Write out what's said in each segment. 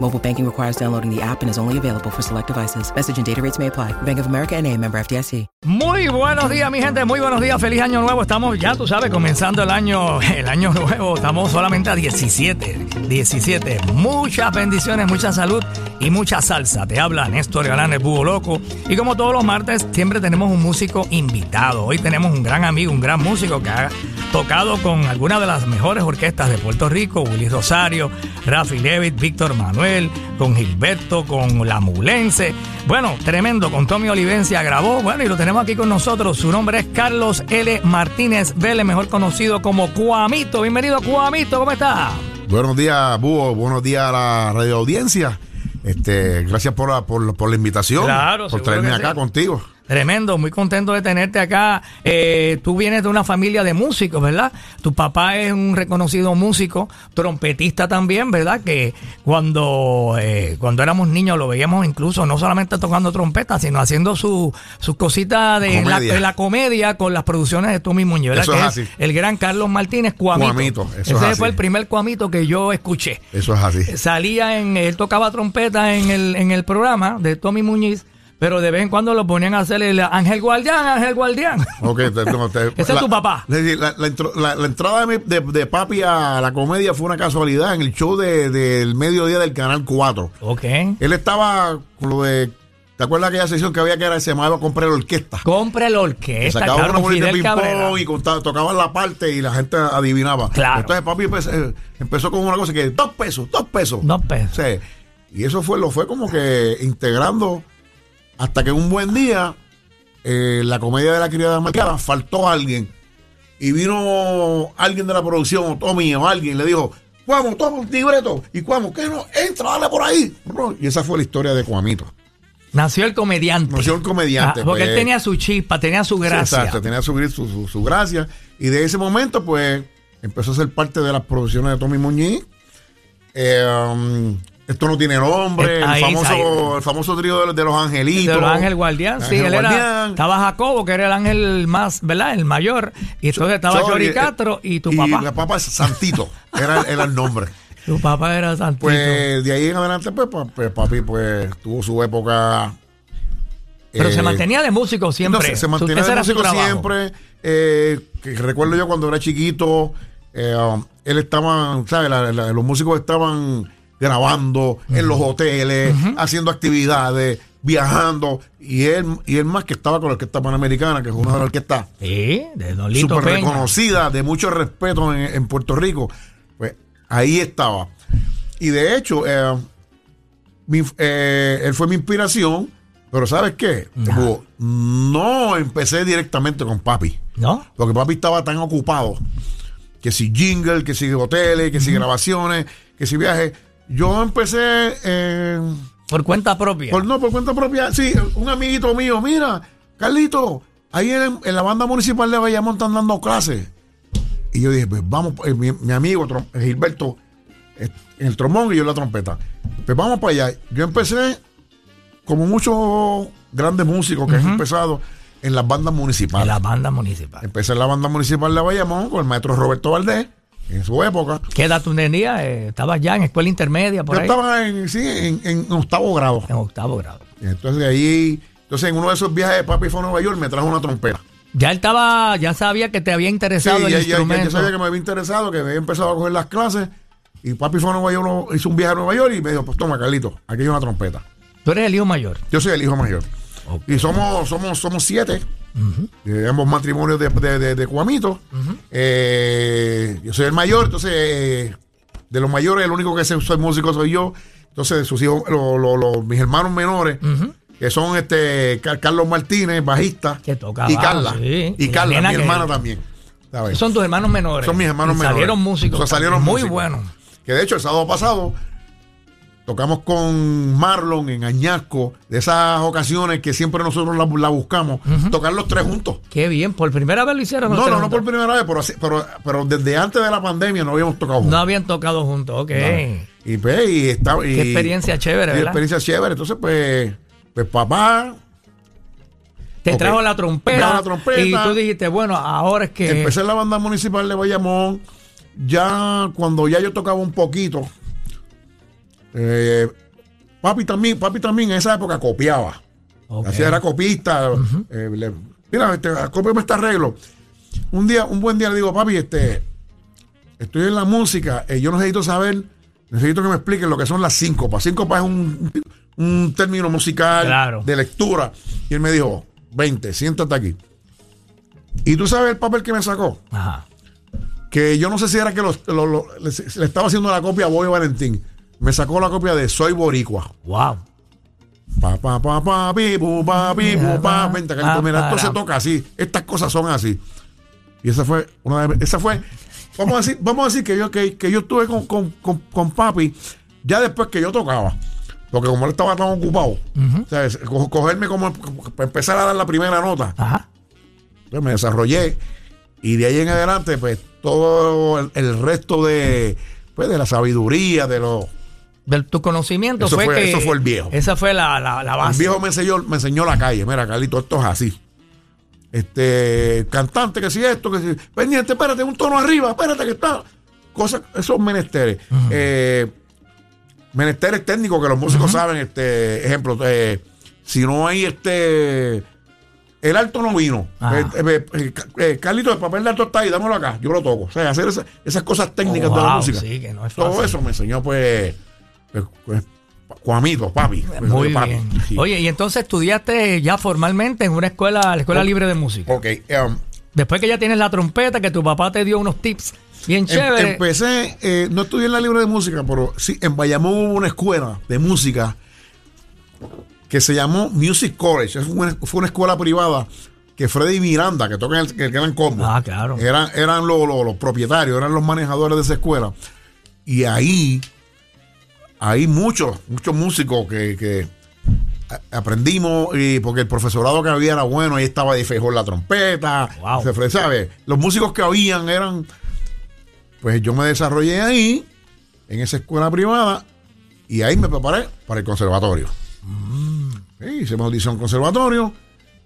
Mobile banking requires downloading the app and is only available for select devices. Message and data rates may apply. Bank of America and a member FDIC. Muy buenos días, mi gente. Muy buenos días. Feliz año nuevo. Estamos ya, tú sabes, comenzando el año, el año nuevo. Estamos solamente a 17. 17. Muchas bendiciones, mucha salud y mucha salsa. Te habla Néstor Galán, el Búho Loco. Y como todos los martes, siempre tenemos un músico invitado. Hoy tenemos un gran amigo, un gran músico que ha tocado con algunas de las mejores orquestas de Puerto Rico, Willy Rosario, Rafi Levitt, Víctor Manuel, con Gilberto, con La Mulense. Bueno, tremendo, con Tommy Olivencia grabó, bueno, y lo tenemos aquí con nosotros. Su nombre es Carlos L. Martínez Vélez, mejor conocido como Cuamito. Bienvenido, Cuamito, ¿cómo está? Buenos días, Búho. Buenos días a la radio audiencia. Este, gracias por la, por, por la invitación. Claro, por traerme acá sí. contigo. Tremendo, muy contento de tenerte acá. Eh, tú vienes de una familia de músicos, ¿verdad? Tu papá es un reconocido músico, trompetista también, ¿verdad? Que cuando, eh, cuando éramos niños lo veíamos incluso no solamente tocando trompeta, sino haciendo su- sus cositas de la, Comedia. de la comedia con las producciones de Tommy Muñoz, ¿verdad? Eso que es es así. el gran Carlos Martínez Cuamito. Cuamito, eso Ese es así. fue el primer Cuamito que yo escuché Eso es así. salía en, él tocaba trompeta en el, en el programa de Tommy Muñiz, pero de vez en cuando lo ponían a hacer el Ángel Guardián, Ángel Guardián. Ok, no, te- Ese es tu papá. es decir, La, la la- la entrada de, mi- de- de papi a la comedia fue una casualidad en el show de- del mediodía del Canal 4. Ok. Él estaba con lo de. ¿Te acuerdas aquella sesión que había que era, se llamaba Comprar Orquesta? Compre la Que orquesta, sacaba claro, bolita de Cabrera. ping-pong y contaba- tocaban la parte y la gente adivinaba. Claro. Entonces papi empezó, eh, empezó con una cosa que dos pesos, dos pesos. Dos pesos. Sí. Y eso fue, lo fue como que integrando hasta que un buen día eh, la comedia de la criada marcada faltó alguien y vino alguien de la producción o Tommy o alguien le dijo Cuamo, toma el libreto y Cuamo, ¿qué no? Entra, dale por ahí. Y esa fue la historia de Cuamito. Nació el comediante. Nació el comediante, Ah, porque pues. él tenía su chispa, tenía su Sí, gracia. Exacto, tenía su, gris- su, su- su gracia. Y de ese momento, pues, empezó a ser parte de las producciones de Tommy Muñiz. Eh, um, esto no tiene nombre. Eh, ahí, el, famoso, el famoso trío de, de los angelitos. de los Ángel Guardián, sí, Ángel él era, estaba Jacobo, que era el ángel más, ¿verdad? El mayor, y entonces estaba Chori, Chori eh, Castro y tu y papá. mi papá es Santito, era, era el nombre. Tu papá era Santito. Pues de ahí en adelante, pues, pues, papi, pues tuvo su época. Pero eh, se mantenía de músico siempre. No, se, mantenía de músico siempre. eh, que recuerdo yo cuando era chiquito, eh, um, él estaba, ¿sabes? La- la- los músicos estaban grabando en los hoteles, haciendo actividades, viajando. Y él, y él más que estaba con la Orquesta Panamericana, que es una de las orquestas Sí, súper reconocida, de mucho respeto en, en Puerto Rico. Pues ahí estaba. Y de hecho, eh, mi- eh, él fue mi inspiración, pero ¿sabes qué? No empecé directamente con papi, ¿No? porque papi estaba tan ocupado que si jingle, que si hoteles, que si grabaciones, que si viajes. Yo empecé eh, Por cuenta propia. por, no, por cuenta propia. Sí, un amiguito mío, mira, Carlito, ahí en, en la banda municipal de Bayamón están dando clases. Y yo dije, pues vamos, eh, mi, mi amigo Gilberto, eh, en el trombón y yo la trompeta. Pues vamos para allá. Yo empecé, como muchos grandes músicos que han empezado, en las bandas municipales. En la banda municipal. Empecé en la banda municipal de Bayamón con el maestro Roberto Valdés, en su época. ¿Qué edad tú tenías? Eh, ¿Estabas ya en escuela intermedia por Yo ahí? estaba en, sí, en, en octavo grado. En octavo grado. Entonces de ahí, entonces en uno de esos viajes de papi fue a Nueva York, me trajo una trompeta. Ya él estaba, ya sabía que te había Sí, interesado el ya, ya- ya- instrumento. yo sabía que me había interesado, que había empezado a coger las clases. Y papi fue a Nueva York, hizo un viaje a Nueva York y me dijo, pues toma, Carlito, aquí hay una trompeta. Tú eres el hijo mayor. Yo soy el hijo mayor. Y somos, somos, somos siete. De ambos matrimonios de, de, de, de Cuamito. Eh, yo soy el mayor, entonces eh, de los mayores el único que soy músico soy yo. Entonces sus hijos, lo- lo- lo- mis hermanos menores, que son este Car- Carlos Martínez, bajista, Que toca y bajo, Carla, sí. y Y la Carla, mi que- hermana también. Son tus hermanos menores. Son mis hermanos Y menores. Salieron músicos. O sea, salieron muy músicos. buenos. Que de hecho el sábado pasado tocamos con Marlon en Añasco, de esas ocasiones que siempre nosotros la, la buscamos, tocar los tres juntos. Qué bien, por primera vez lo hicieron. No, no, no por primera vez, pero, así- pero, pero desde antes de la pandemia no habíamos tocado No juntos. habían tocado juntos, ok. Y pues, y está, y- Qué experiencia chévere, ¿verdad? experiencia chévere. Entonces, pues, pues papá Te trajo la trompeta, trajo la trompeta. Y tú dijiste, bueno, ahora es que. Empecé en la banda municipal de Bayamón. Ya cuando ya yo tocaba un poquito, eh, papi también, papi también en esa época copiaba. Ok. Así era copista. eh, le- mira, este, cópiame este arreglo. Un día, un buen día le digo, papi, este, estoy en la música, eh, yo necesito saber, necesito que me expliquen lo que son las síncopas. Síncopas es un, un término musical Claro. de lectura. Y él me dijo, 20, siéntate aquí. Y tú sabes el papel que me sacó. Ajá. Que yo no sé si era que los- lo- lo- le, le estaba haciendo la copia a Boy Valentín. Me sacó la copia de Soy Boricua. Wow. Pa, pa, pa, pa, pi, pu, pa, pi, pu, pa. Vente, Pa, mira, esto se toca así. Estas cosas son así. Y esa fue una de esa fue. Vamos a decir, vamos a decir que yo, que, que yo estuve con, con, con, con papi ya después que yo tocaba. Porque como él estaba tan ocupado, ¿sabes? Co- cogerme como para empezar a dar la primera nota. Ajá. Pues me desarrollé y de ahí en adelante, pues todo el, el resto de, pues, de la sabiduría, de los... De tu conocimiento Eso fue, fue- que. eso fue el viejo. Esa fue la, la, la El base. viejo me enseñó, me enseñó la calle. Mira, Carlito, esto es así. Este, cantante, que si esto, que si. Pendiente, espérate, un tono arriba, espérate que está. Cosas, esos menesteres. Eh, menesteres técnicos que los músicos saben, este, ejemplo, eh, si no hay este. El alto no vino. Ajá. Eh, eh, eh, eh, Carlito, el papel de alto está ahí, dámelo acá, yo lo toco. O sea, hacer esa- esas cosas técnicas Oh, de la wow, música. sí, que no es Todo eso me enseñó, pues, pues, Juamito, papi. Muy Papi, bien. sí. Oye, y entonces estudiaste ya formalmente en una escuela, la Escuela. Libre de Música. Ok, um, Después que ya tienes la trompeta, que tu papá te dio unos tips bien em- chéveres. empecé, eh, no estudié en la libre de música, pero sí, en Bayamón hubo una escuela de música que se llamó Music College. Es una- fue una escuela privada que Freddy Miranda, que tocan el, el gran combo, Ah, claro. eran, eran los, los- los propietarios, eran los manejadores de esa escuela. Y ahí hay muchos, muchos músicos que, aprendimos, y porque el profesorado que había era bueno, ahí estaba de Feijón la trompeta, Wow. se fue, ¿sabe? Los músicos que habían eran, pues yo me desarrollé ahí, en esa escuela privada, y ahí me preparé para el conservatorio. Sí, hice mi audición conservatorio,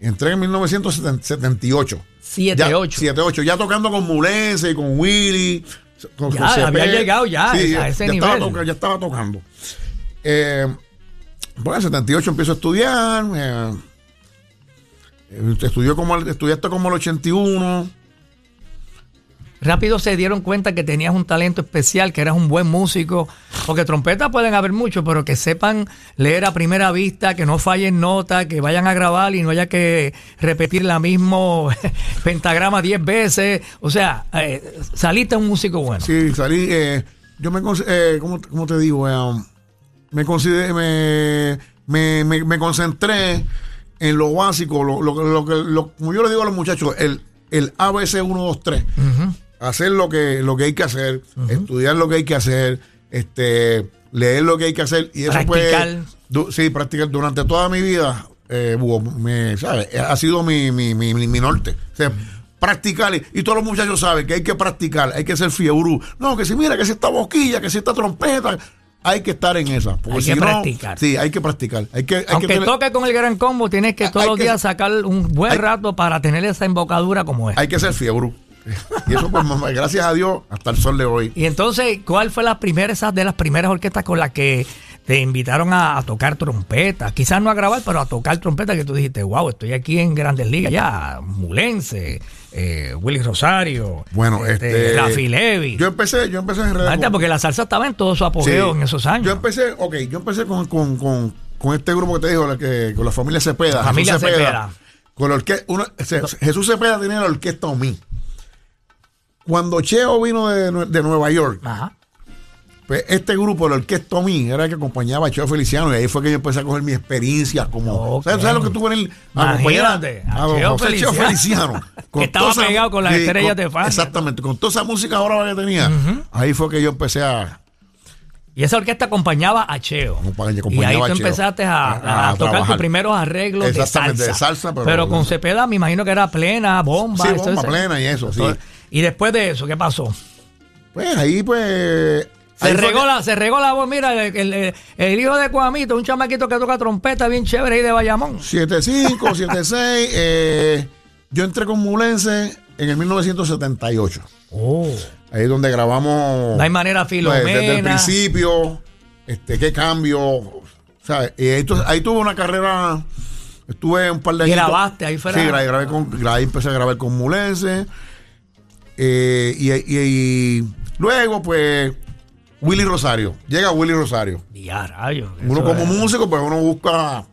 entré en 1978. 7, Ya, 8. 7-8, ya tocando con Mulense y con Willy. Ya, había llegado ya a ese ya nivel. Estaba ya estaba tocando. Eh, bueno, en 78 empiezo a estudiar. eh, eh, estudió como estudiaste como el 81. Rápido se dieron cuenta que tenías un talento especial, que eras un buen músico. Porque trompetas pueden haber muchos, pero que sepan leer a primera vista, que no fallen notas, que vayan a grabar y no haya que repetir la mismo pentagrama 10 veces. O sea, eh, saliste un músico bueno. Sí, salí. eh, yo me. Eh, ¿cómo, cómo te digo? Eh, me, consideré, me, me, me- me concentré en lo básico, lo, lo, lo que- lo- como yo le digo a los muchachos, el, el ABC 1, 2, 3. Hacer lo que, lo que hay que hacer, estudiar lo que hay que hacer, este, leer lo que hay que hacer. Y eso Practicar. pues. sí, practicar. Durante toda mi vida, eh, me, ¿sabes? Ha sido mi, mi, mi, mi- norte. O sea, practicar. Y, todos los muchachos saben que hay que practicar, hay que ser fiebrú. No, que si mira, que si esta boquilla, que si esta trompeta. Hay que estar en esa. Porque Hay si que no- practicar. Sí, hay que practicar. Hay que, hay que Aunque tener- toque con el gran combo, tienes que todos los que- días sacar un buen hay- rato para tener esa embocadura como es. hay que ser fiebrú. Y eso, pues, mamá, gracias a Dios, hasta el sol de hoy. Y entonces, ¿cuál fue la primera, esas de las primeras orquestas con las que te invitaron a, a tocar trompeta? Quizás no a grabar, pero a tocar trompeta que tú dijiste, wow, estoy aquí en Grandes Ligas ya, Mulense, eh, Willy Rosario, Bueno, este. Rafi Levy. Yo empecé, yo empecé en redes. porque la salsa estaba en todo su apogeo Sí. en esos años. Yo empecé, ok, yo empecé con, con, con, con este grupo que te dijo, la que, con la familia Cepeda. La familia Jesús Cepeda. Con la orque- una- se- Jesús Cepeda tenía la orquesta OMI. Cuando Cheo vino de, de Nueva York, Ajá. pues este grupo, el Orquesta Mí, era el que acompañaba a Cheo Feliciano y ahí fue que yo empecé a coger mi experiencia como... Ok. ¿sabes, sabes lo que tuvo en el... Imagínate, a a Cheo Feliciano. Que estaba esa- pegado con las estrellas de Fania. Exactamente, con toda esa música ahora que tenía. Ahí fue que yo empecé a... Y esa orquesta acompañaba a Cheo. Acompaña- y acompañaba ahí tú a Cheo. empezaste a, A- a a tocar tus primeros arreglos de Exactamente, salsa. de salsa, pero- con Cepeda me imagino que era plena, bomba. Sí, bomba plena y eso, sí. Y después de eso, ¿qué pasó? Pues ahí pues... Se ahí regó, la, se regó la voz. Mira, el, el- el hijo de Cuamito, un chamaquito que toca trompeta bien chévere ahí de Bayamón. 7-5, 7-6. eh, yo entré con Mulense en el 1978. Oh. Ahí es donde grabamos. No hay manera pues, desde el Filomena. principio. Este, qué cambio. ¿sabes? Y ahí, ahí tuve una carrera. Estuve un par de años. Grabaste, ahí fuera- Sí, grabé, grabé con, ahí empecé a grabar con Mulense. Eh, y, y- y luego, pues, Willy Rosario. Llega Willy Rosario. Ya, rayos. Uno como es- músico, pues uno busca.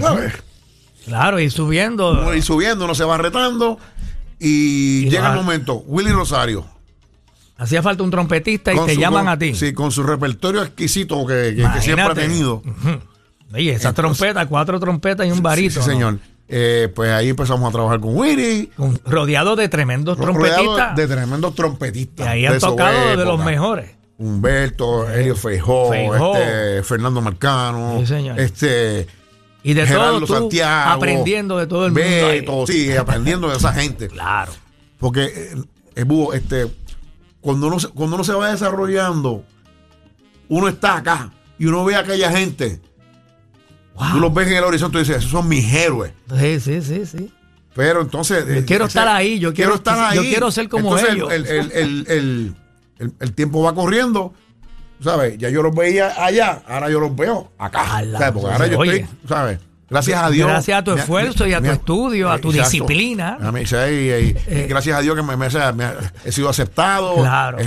¿sabes? Claro, y subiendo. Uno ir subiendo, uno se va retando. Y, Y llega va- el momento, Willy Rosario. Hacía falta un trompetista y con te su- llaman con- a ti. Sí, con su repertorio exquisito que, que- que siempre ha tenido. Ujú. Oye, esa Entonces- trompeta, cuatro trompetas y un Sí, barito. sí, señor. Eh, pues ahí empezamos a trabajar con Willy. rodeado de tremendos trompetistas. de tremendos trompetistas. y ahí han tocado de los mejores. Humberto, Elio Feijó, Feijó. este, Fernando Marcano, Sí, señor. este Y de Gerardo todo tú Santiago, aprendiendo de todo el mundo. ahí. Sí, aprendiendo de esa gente. Claro. Porque, eh, eh, Búho, este, cuando, uno, cuando uno se va desarrollando, uno está acá y uno ve a aquella gente. Tú los ves en el horizonte y dices, esos son mis héroes. Sí, sí, sí, sí. Pero entonces. Yo eh, quiero estar ahí, yo quiero- estar yo ahí. quiero ser como ellos. El, el- el- el- tiempo va corriendo. ¿Sabes? Ya yo los veía allá, ahora yo los veo acá. Porque ahora yo estoy, ¿sabes? Gracias a Dios. Gracias a tu esfuerzo y a tu estudio, a tu disciplina. A mí, sí, y- Eh. gracias a Dios que me, he sido aceptado. Claro.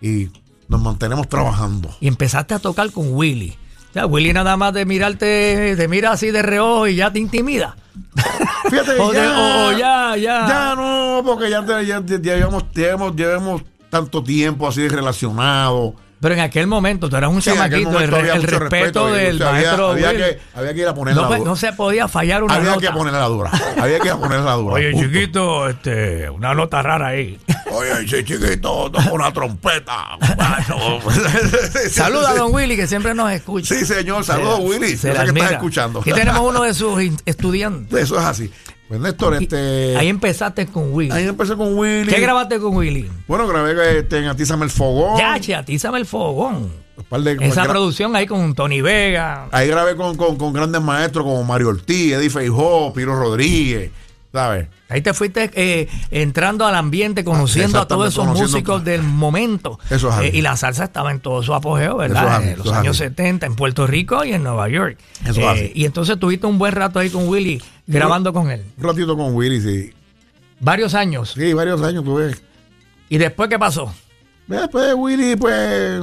Y nos mantenemos trabajando. Y empezaste a tocar con Willy. Sea, Willy nada más de mirarte, te mira así de reojo y ya te intimida. Fíjate, O, de- ya, o- o ya, ya. Ya no, porque ya, ya, ya llevamos, llevamos, llevamos tanto tiempo así relacionado. Pero en aquel momento tú eras un Sí, chamaquito, el, había respeto del o sea, había- maestro había, que, había que ir a poner no, la dura. no se podía fallar una había nota. que poner la dura. Había que poner la dura. Oye, punto. chiquito, este, una nota rara ahí. Oye, ese chiquito toca una trompeta. Saluda a don Willy, que siempre nos escucha. Sí, señor. Saludos, Willy. Se que estás escuchando. Aquí tenemos uno de sus estudiantes. Eso es así. Pues Néstor, este. Ahí empezaste con Willy. ahí empecé con Willy. ¿Qué grabaste con Willy? Bueno, grabé este, en Atízame el Fogón. Ya, che, atízame el fogón. De- Esa gra- producción ahí con Tony Vega. Ahí grabé con, con, con grandes maestros como Mario Ortiz, Eddie Feijó, Piro Rodríguez, ¿sabes? Ahí te fuiste eh, entrando al ambiente, conociendo a todos esos músicos del momento. Eso es así. Eh, y la salsa estaba en todo su apogeo, ¿verdad? Eso es así, en los eso es años así. 70 en Puerto Rico y en Nueva York. Eso es Eh, así. y entonces tuviste un buen rato ahí con Willy, grabando con él. Un ratito con Willy, sí. Varios años. Sí, varios años tuve. ¿Y después qué pasó? Después de Willy, pues.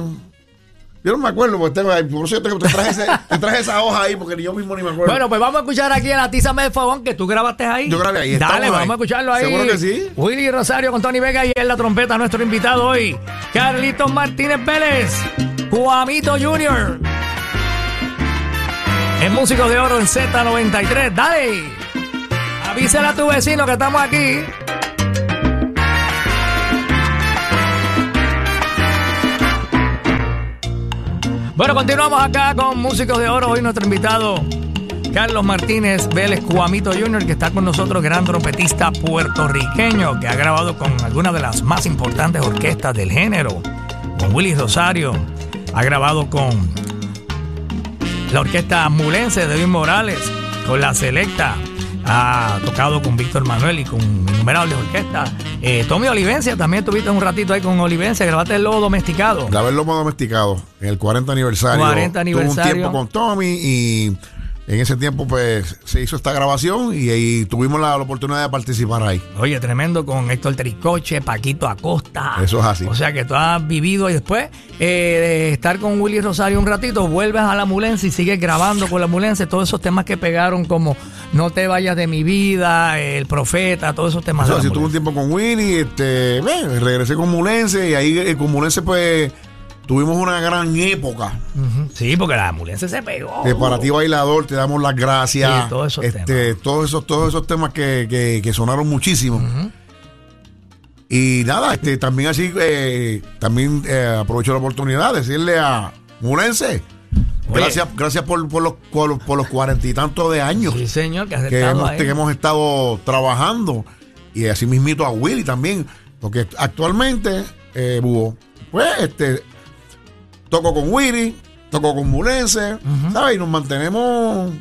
Yo no me acuerdo, porque tengo, por eso te, traje ese- te traje esa hoja ahí, porque yo mismo ni me acuerdo. Bueno, pues vamos a escuchar aquí en la Tízame de Fogón que tú grabaste ahí. Yo grabé ahí, Dale, vamos ahí. a escucharlo ahí. ¿Seguro que sí? Willy Rosario con Tony Vega y en la trompeta nuestro invitado hoy, Carlitos Martínez Vélez, Juamito Jr. Es músico de oro en Z93. Dale. Avísale a tu vecino que estamos aquí. Bueno, continuamos acá con Músicos de Oro. Hoy nuestro invitado, Carlos Martínez Vélez Cuamito Jr., que está con nosotros, gran trompetista puertorriqueño, que ha grabado con algunas de las más importantes orquestas del género, con Willy Rosario, ha grabado con la orquesta Mulense de Luis Morales, con la Selecta, ha tocado con Víctor Manuel y con innumerables orquestas. Eh, Tommy Olivencia, también tuviste un ratito ahí con Olivencia, grabaste el lobo domesticado. Grabé el lomo domesticado en el 40 aniversario. 40 aniversario. Tuve un tiempo con Tommy y en ese tiempo pues se hizo esta grabación y, ahí tuvimos la, la oportunidad de participar ahí. Oye, tremendo con Héctor Tricoche, Paquito Acosta. Eso es así. O sea que tú has vivido y después eh, de estar con Willy Rosario un ratito, vuelves a la Mulense y sigues grabando con la Mulense todos esos temas que pegaron como No te vayas de mi vida, El profeta, todos esos temas. O sea, si tuve un tiempo con Winnie, este, ven, regresé con Mulense y ahí eh, con Mulense pues tuvimos una gran época. Sí, porque la mulense se pegó. De para ti bailador, te damos las gracias. Sí, todos esos este, temas. Todos esos, todos esos temas que, que- que sonaron muchísimo. Y nada, este, también así, eh, también eh, aprovecho la oportunidad de decirle a Mulense, Oye. gracias, gracias por, por los por, por los cuarenta y tantos de años Sí, señor, que has que estado hemos, ahí. que hemos estado trabajando. Y así mismito a Willy también. Porque actualmente, eh, Búho, pues este, toco con Willy, toco con Mulense, ¿sabes? Y nos mantenemos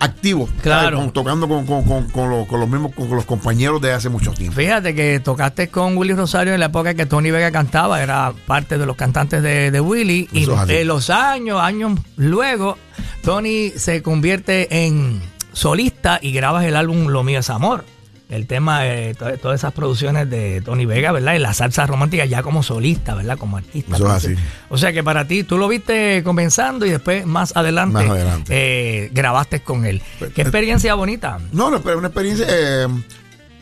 activos. Claro. Con- tocando con, con- los, con los mismos, con los compañeros de hace mucho tiempo. Fíjate que tocaste con Willy Rosario en la época que Tony Vega cantaba, era parte de los cantantes de, de Willy. Y Eso de los años, años luego, Tony se convierte en solista y grabas el álbum Lo mío es amor. El tema de to- todas esas producciones de Tony Vega, ¿verdad? Y la salsa romántica ya como solista, ¿verdad? Como artista. Eso es así. O sea que para ti, tú lo viste comenzando y después más adelante, Más adelante. eh, grabaste con él. Qué experiencia bonita. No, no, pero una experiencia. eh,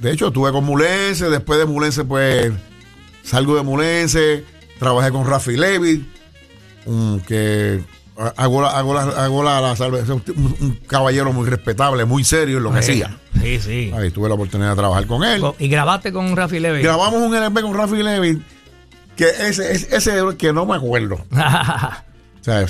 de hecho, estuve con Mulense. Después de Mulense, pues salgo de Mulense. Trabajé con Rafi Levy, que hago la, hago la, hago la, la un, un caballero muy respetable, muy serio en lo que hacía. Sí, sí. Ahí tuve la oportunidad de trabajar con él. Y grabaste con Rafi Levy. Grabamos un LP con Rafi Levy, que ese, ese, ese es el que no me acuerdo. O sea,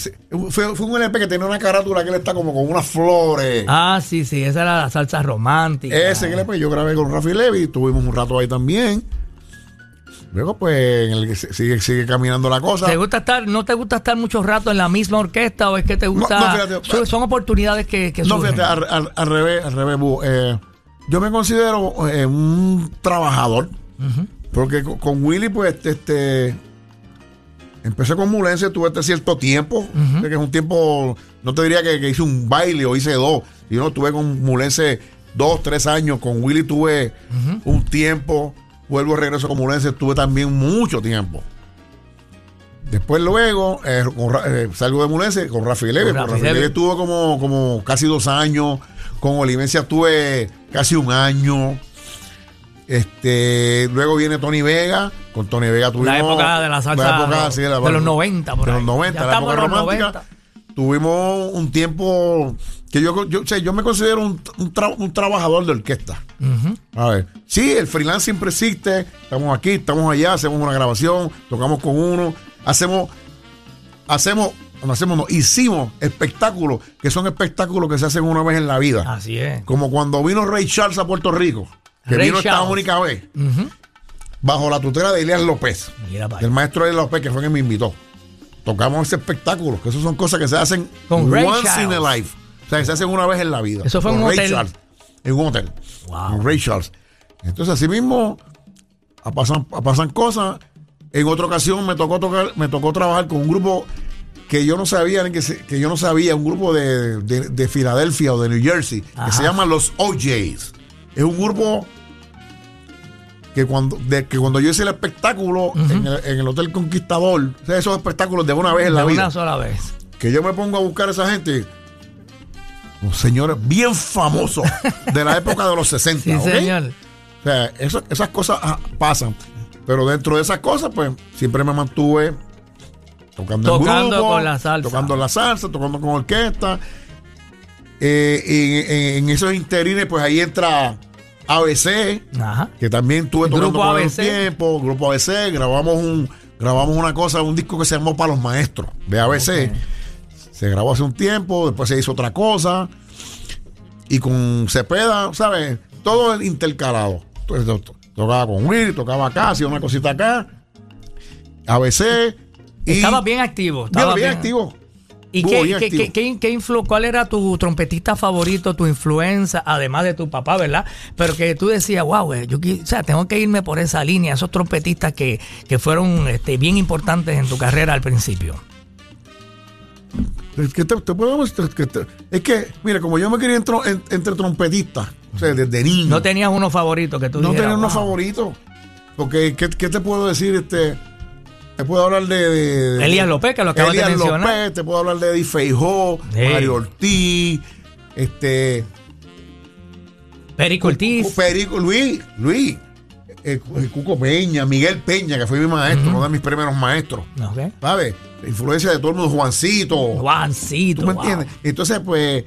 fue, fue un LP que tenía una carátula que él está como con unas flores. ah, sí, sí, esa era la salsa romántica. Ese LP yo grabé con Rafi Levy, tuvimos un rato ahí también. Luego, pues, en el sigue, sigue caminando la cosa. ¿Te gusta estar, no te gusta estar mucho rato en la misma orquesta o es que te gusta? no, fíjate, son, son oportunidades que, que No, surgen. fíjate, al, al- al revés, al revés. Eh, yo me considero eh, un trabajador. Porque con, con Willy, pues, este, este, empecé con Mulense, tuve este cierto tiempo, que es un tiempo, no te diría que, que hice un baile o hice dos, yo no tuve con Mulense dos, tres años, con Willy tuve un tiempo, vuelvo regreso con Mulense, tuve también mucho tiempo. Después luego eh, con eh, salgo de Mulense con Rafi Levy. Con Rafi Levy. Levy estuvo como, como casi dos años. Con Olivencia estuve casi un año. Este, luego viene Tony Vega. Con Tony Vega tuvimos. La época de la salsa época, sí, la- de los 90, por de ahí. los 90, Ya la época romántica. 90. Tuvimos un tiempo que yo, yo, o sea, yo me considero un, un tra- un trabajador de orquesta. A ver, sí, el freelance siempre existe. Estamos aquí, estamos allá, hacemos una grabación, tocamos con uno, hacemos, hacemos, no hacemos, no, hicimos espectáculos que son espectáculos que se hacen una vez en la vida. Así es. Como cuando vino Ray Charles a Puerto Rico, que Ray vino esta Charles. única vez, bajo la tutela de Elias López, Mira allá. maestro Elias López, que fue quien me invitó. Tocamos ese espectáculo, que eso son cosas que se hacen Con Ray once Charles. in a life. O sea, que se hacen una vez en la vida. Eso fue Con un Ray hotel. Charles, en un hotel. Wow. Con Ray Charles. Entonces, así mismo, pasan, pasan cosas. En otra ocasión me tocó tocar, me tocó trabajar con un grupo que yo no sabía que, se- que yo no sabía, un grupo de, de, de Filadelfia o de New Jersey, Ajá. que se llama los OJs. Es un grupo que cuando, de, que cuando yo hice el espectáculo en, el, en el Hotel Conquistador, o sea, esos espectáculos de una vez en la De vida, una sola vez. que yo me pongo a buscar a esa gente, los señores bien famosos de la época de los 60. Sí, señor. O sea, eso- esas cosas ah, pasan. Pero dentro de esas cosas, pues, siempre me mantuve tocando en Tocando grupo, con la salsa. Tocando la salsa, tocando con orquesta. Eh, y en, en esos interines, pues ahí entra ABC, Ajá. que también tuve tocando grupo por ABC. tiempo, grupo ABC, grabamos un, grabamos una cosa, un disco que se llamó Para los Maestros, de ABC. Se grabó hace un tiempo, después se hizo otra cosa. Y con Cepeda, ¿sabes? Todo intercalado. Entonces, tocaba con Will, tocaba acá, hacía una cosita acá. ABC. Y Estaba bien activo. bien, Estaba bien activo. ¿Y qué, qué- activo. qué- qué- qué influ- cuál era tu trompetista favorito, tu influencia, además de tu papá, verdad? Pero que tú decías, wow, eh, yo o sea, tengo que irme por esa línea, esos trompetistas que, que fueron este, bien importantes en tu carrera al principio. Es que te, te te- es que, mira, como yo me quería entre trompetistas, o sea, desde niño. No tenías uno favorito que tú no dijeras, tenía uno "Wow". favorito. Porque, ¿qué, qué te puedo decir? Este, te puedo hablar de. de- de- Elías López, que lo acabas de Elías mencionar. López, te puedo hablar de Eddie Feijó. Mario Ortiz, este. Perico Ortiz. Perico, Luis, Luis, eh, eh, Cuco Peña, Miguel Peña, que fue mi maestro, uno de mis primeros maestros. Ok. ¿Sabes? La influencia de todo el mundo, Juancito. Juancito. ¿Tú me wow. entiendes? Entonces, pues,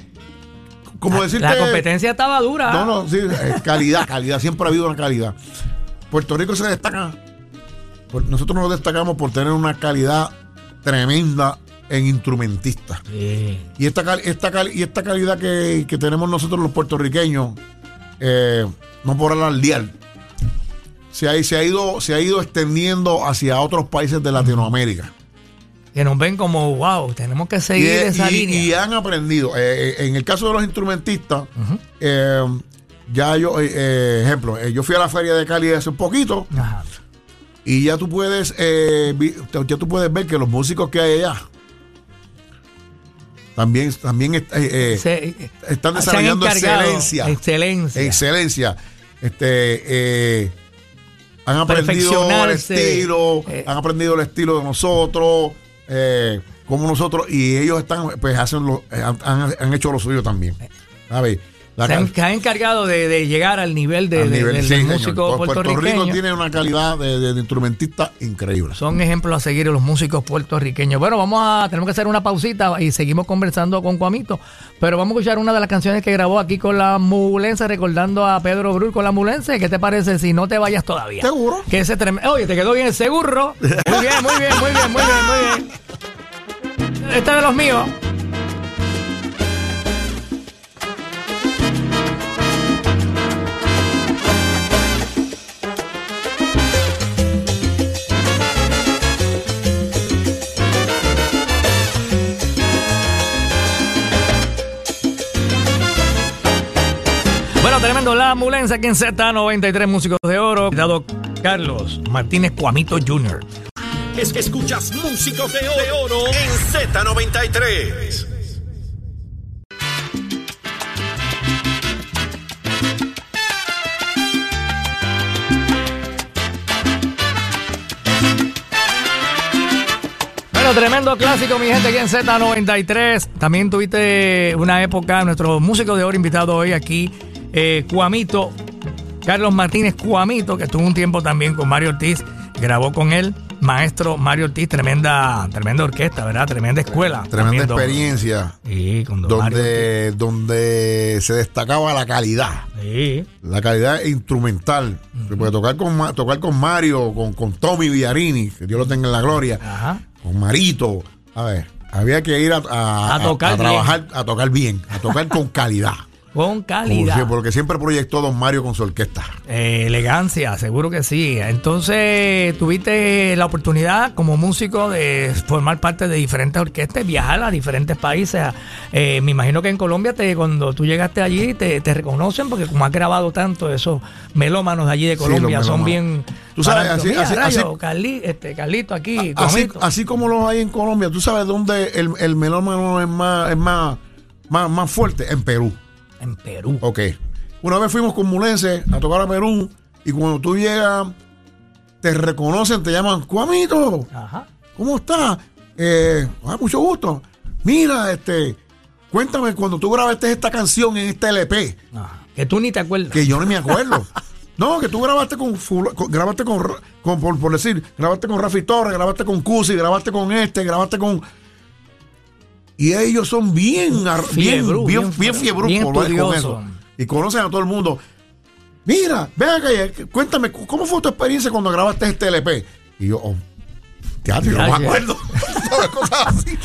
como La- decirte. La competencia estaba dura. No, no, sí, es calidad, calidad. Siempre ha habido una calidad. Puerto Rico se destaca. Nosotros nos destacamos por tener una calidad tremenda en instrumentistas. Sí. Y esta, esta, y esta calidad que, que tenemos nosotros los puertorriqueños, eh, no por alardear, se ha, se, ha ido, se ha ido extendiendo hacia otros países de Latinoamérica. Que nos ven como, wow, tenemos que seguir y, esa y- línea. y han aprendido. Eh, eh, en el caso de los instrumentistas, eh, ya yo, ejemplo, yo fui a la feria de Cali hace un poquito Ajá. Y ya tú puedes, eh, ya tú puedes ver que los músicos que hay allá también, también eh, eh, están desarrollando excelencia. Excelencia. excelencia. Este, eh, han aprendido el estilo, han aprendido el estilo de nosotros, como nosotros, y ellos están, pues hacen lo, han, han- hecho lo suyo también. ¿Sabes? La se, han, cal- se han encargado de, de llegar al nivel, de, al de- nivel- del, sí, del músico Pu- Puerto puertorriqueño. Rico tiene una calidad de, de- de instrumentista increíble. Son ejemplos a seguir los músicos puertorriqueños. Bueno, vamos a, tenemos que hacer una pausita y seguimos conversando con Cuamito. Pero vamos a escuchar una de las canciones que grabó aquí con la Mulense, recordando a Pedro Brul con la Mulense. ¿Qué te parece si no te vayas todavía? ¿Seguro? Que ese trem- Oye, te quedó bien el seguro. Muy bien, muy bien, muy bien, muy bien, muy bien. Este es de los míos. La ambulancia aquí en Z93 Músicos de Oro. Dado Carlos Martínez Cuamito Jr. Es que escuchas Músicos de Oro, de Oro en Z93. Bueno, tremendo clásico, mi gente, aquí en Z93. También tuviste una época, nuestro músico de oro invitado hoy aquí, eh, Cuamito, Carlos Martínez Cuamito, que estuvo un tiempo también con Mario Ortiz, grabó con él, maestro Mario Ortiz, tremenda, tremenda orquesta, ¿verdad? Tremenda escuela. Tremenda También, don- experiencia Sí, con don Mario donde, donde se destacaba la calidad. Sí. La calidad instrumental. Se puede tocar con, tocar con Mario, con, con Tommy Villarini, que Dios lo tenga en la gloria, Ajá. con Marito. A ver, había que ir a, a- A tocar a trabajar, a tocar bien, a tocar con calidad. Con calidad. porque siempre proyectó Don Mario con su orquesta. Eh, elegancia, seguro que sí. Entonces, tuviste la oportunidad como músico de formar parte de diferentes orquestas, viajar a diferentes países. Eh, me imagino que en Colombia, te, cuando tú llegaste allí, te, te reconocen porque como has grabado tanto, esos melómanos de allí de Colombia son bien... Tú sabes, así- Mira, así- rayo, así- Carli- este, Carlito aquí, Así, así como los hay en Colombia, ¿tú sabes dónde el, el melómano es más, es más, más, más fuerte? En Perú. En Perú. Ok. Una vez fuimos con Mulense a tocar a Perú y cuando tú llegas, te reconocen, te llaman, Cuamito, Ajá. ¿cómo estás? Eh, ah, mucho gusto. Mira, este, cuéntame cuando tú grabaste esta canción en este LP, Ajá. Que tú ni te acuerdas. que yo no me acuerdo. No, que tú grabaste con, con- grabaste con, con- por, por decir, grabaste con Rafi Torres, grabaste con Cusi, grabaste con este, grabaste con y ellos son bien ar- bien bien, bien- bien con eso. Y conocen a todo el mundo. Mira, ven acá, y cuéntame, ¿cómo fue tu experiencia cuando grabaste este LP? Y yo, oh, teatro, yo no me acuerdo. Cosas así.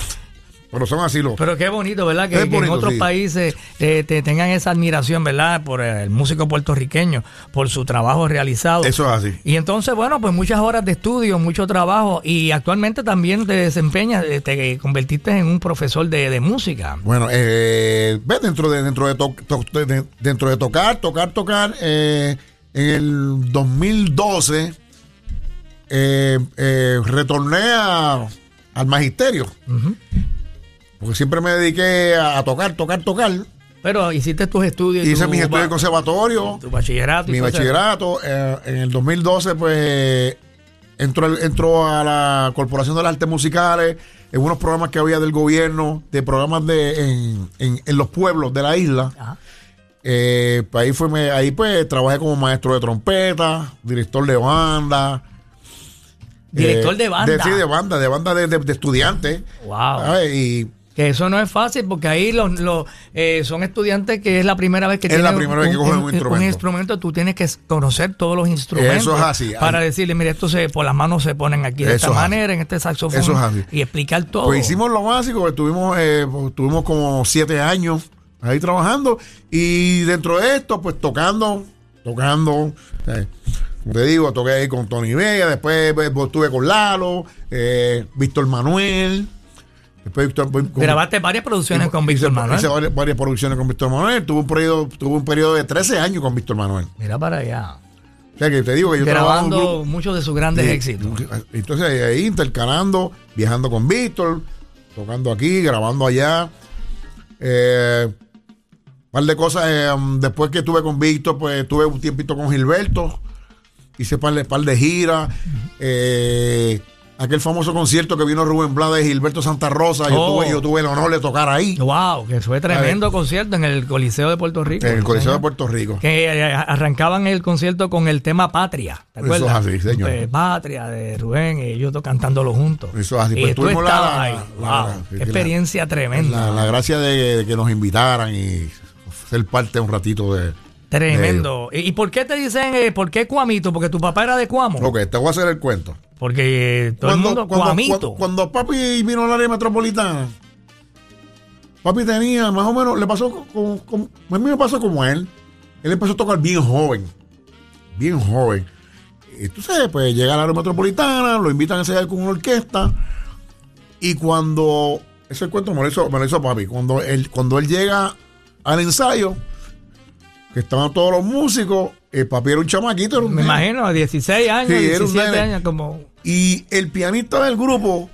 Pero son así los. Pero qué bonito, ¿verdad? Que, en otros sí. países eh, te tengan esa admiración, ¿verdad? Por el músico puertorriqueño, por su trabajo realizado. Eso es así. Y entonces, bueno, pues muchas horas de estudio, mucho trabajo y actualmente también te desempeñas, eh, te convertiste en un profesor de, de música. Bueno, eh, ves, dentro de dentro de, to- to- de- dentro de tocar, tocar, tocar, eh, en el 2012 eh, eh, retorné a- al magisterio. Porque siempre me dediqué a, a tocar, tocar, tocar. Pero hiciste tus estudios. Hice tu mis estudios de conservatorio, Tu bachillerato. mi bachillerato. eh, en el 2012, pues, entró, entró a la Corporación de las Artes Musicales, en unos programas que había del gobierno, de programas de en, en- en los pueblos de la isla. Ajá. Eh, pues ahí, fue, ahí pues trabajé como maestro de trompeta, director de banda. Director Eh, de banda. sí, de banda, de banda de, de- de estudiantes. Wow. ¿sabes? Y Que eso no es fácil porque ahí los, los, eh, son estudiantes que es la primera vez que Es la tienen primera vez que cogen un instrumento. Tú tienes que conocer todos los instrumentos. Eso es así. Para Ahí- decirle, mire, esto se, por las manos se ponen aquí de Eso esta es así. manera, en este saxofón. Eso es así. Y explicar todo. pues hicimos lo básico, estuvimos, eh, pues, tuvimos como siete años ahí trabajando. Y dentro de esto, pues tocando, tocando. eh, como te digo, toqué ahí con Tony Vega, después pues, estuve con Lalo, eh, Víctor Manuel. Después con- Grabaste varias producciones con Víctor hice- Manuel. Hice varias, varias producciones con Víctor Manuel. Tuve un periodo, tuve un periodo de 13 años con Víctor Manuel. Mira para allá. O sea que te digo que yo un Grabando muchos de sus grandes éxitos. Entonces ahí intercalando, viajando con Víctor, tocando aquí, grabando allá. Eh, par de cosas. eh, um, después que estuve con Víctor, pues tuve un tiempito con Gilberto. Hice par de, par de giras. Eh, aquel famoso concierto que vino Rubén Blades de Gilberto Santa Rosa. Yo, Oh. tuve, yo tuve el honor de tocar ahí, Wow, que fue tremendo concierto en el Coliseo de Puerto Rico. en el Coliseo de. Puerto Rico. Que eh, arrancaban el concierto con el tema Patria. ¿Te Eso es acuerdas? así, señor. Eh, Patria de Rubén y ellos cantándolo juntos. Eso es así. Y Pues tú la- estabas la- ahí. la- wow, la- experiencia tremenda. La, la gracia de, de que nos invitaran y ser parte un ratito de. Tremendo. ¿Y, por qué te dicen, eh, por qué Cuamito? Porque tu papá era de Cuamo. Ok, te voy a hacer el cuento. Porque eh, todo el mundo, Cuamito. Cuando, cuando papi vino al área metropolitana, papi tenía más o menos, le pasó como, como- a mí me pasó como él. Él empezó a tocar bien joven, bien joven. Y tú sabes, pues llega al área metropolitana, lo invitan a ensayar con una orquesta. Y cuando, ese cuento me lo hizo, me lo hizo papi, cuando él, cuando él llega al ensayo, que estaban todos los músicos, el papi era un chamaquito, era un Me imagino, 16 años, Sí, era un 17 nene. años, como... Y el pianista del grupo,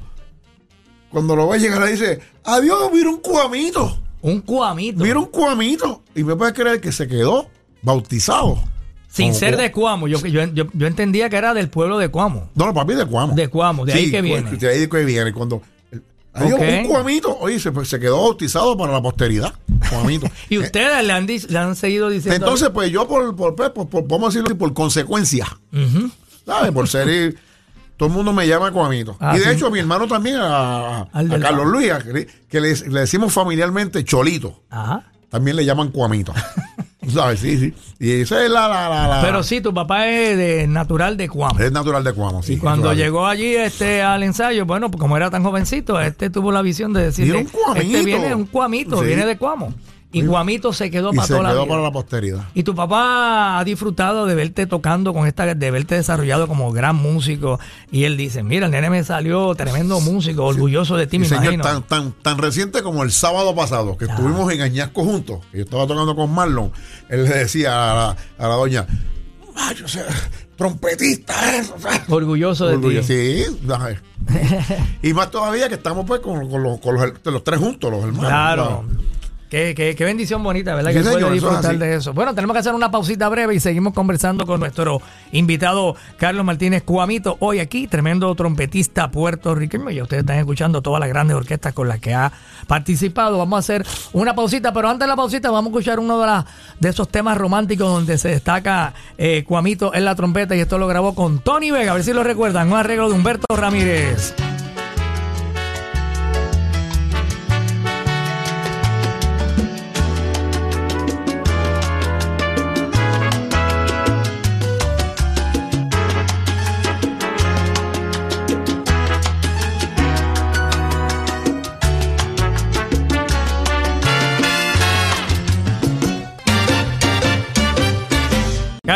cuando lo ve llegar, le dice: Adiós, mira un cuamito. Un Cuamito. Mira un cuamito. Y me puedes creer que se quedó bautizado. Sin ser de Cuamo. Yo, yo, yo, yo entendía que era del pueblo de Cuamo. No, no, papi, de Cuamo. De Cuamo, de ahí que viene. De ahí que viene. Cuando. Adiós, un cuamito. Oye, se, pues, se quedó bautizado para la posteridad. Cuamito. Y Eh, ustedes le han, le han seguido diciendo... Entonces, pues yo, por, por, por, por- vamos a decirlo por consecuencia, Ujú. ¿sabes? Por ser. todo el mundo me llama Cuamito. Ah, y de sí. hecho, mi hermano también, a, Carlos. Luis, a- que le, le decimos familiarmente Cholito. Ajá. También le llaman Cuamito. ¿Sabes? Sí, sí. Y esa es la. la, la, la- Pero sí, tu papá es de natural de Cuamo. Es natural de Cuamo, sí. y cuando llegó allí este al ensayo, bueno, pues como era tan jovencito, este tuvo la visión de decir, este viene un cuamito, Sí. viene de Cuamo. Y Cuamito se quedó Y para se toda la quedó vida. para la posteridad. Y tu papá ha disfrutado de verte tocando con esta, de verte desarrollado como gran músico. Y él dice, mira, el nene me salió tremendo músico, orgulloso de ti, Sí, me señor, imagino. tan, tan, tan reciente como el sábado pasado, que estuvimos en Añasco juntos, y yo estaba tocando con Marlon, él le decía a la, a la doña, "Ay, yo sé, trompetista, eso, ¿sabes?". Orgulloso de ti. Sí, y más todavía que estamos pues con, con los, con los, los tres juntos, los hermanos. Claro. ¿sabes? Qué, qué- qué bendición bonita, ¿verdad? Sí, que señor, puede es disfrutar de eso. Bueno, tenemos que hacer una pausita breve y seguimos conversando con nuestro invitado Carlos Martínez Cuamito. Hoy aquí, tremendo trompetista puertorriqueño. Y ustedes están escuchando todas las grandes orquestas con las que ha participado. Vamos a hacer una pausita, pero antes de la pausita vamos a escuchar uno de, las de esos temas románticos donde se destaca eh, Cuamito en la trompeta. Y esto lo grabó con Tony Vega, a ver si lo recuerdan. Un arreglo de Humberto Ramírez.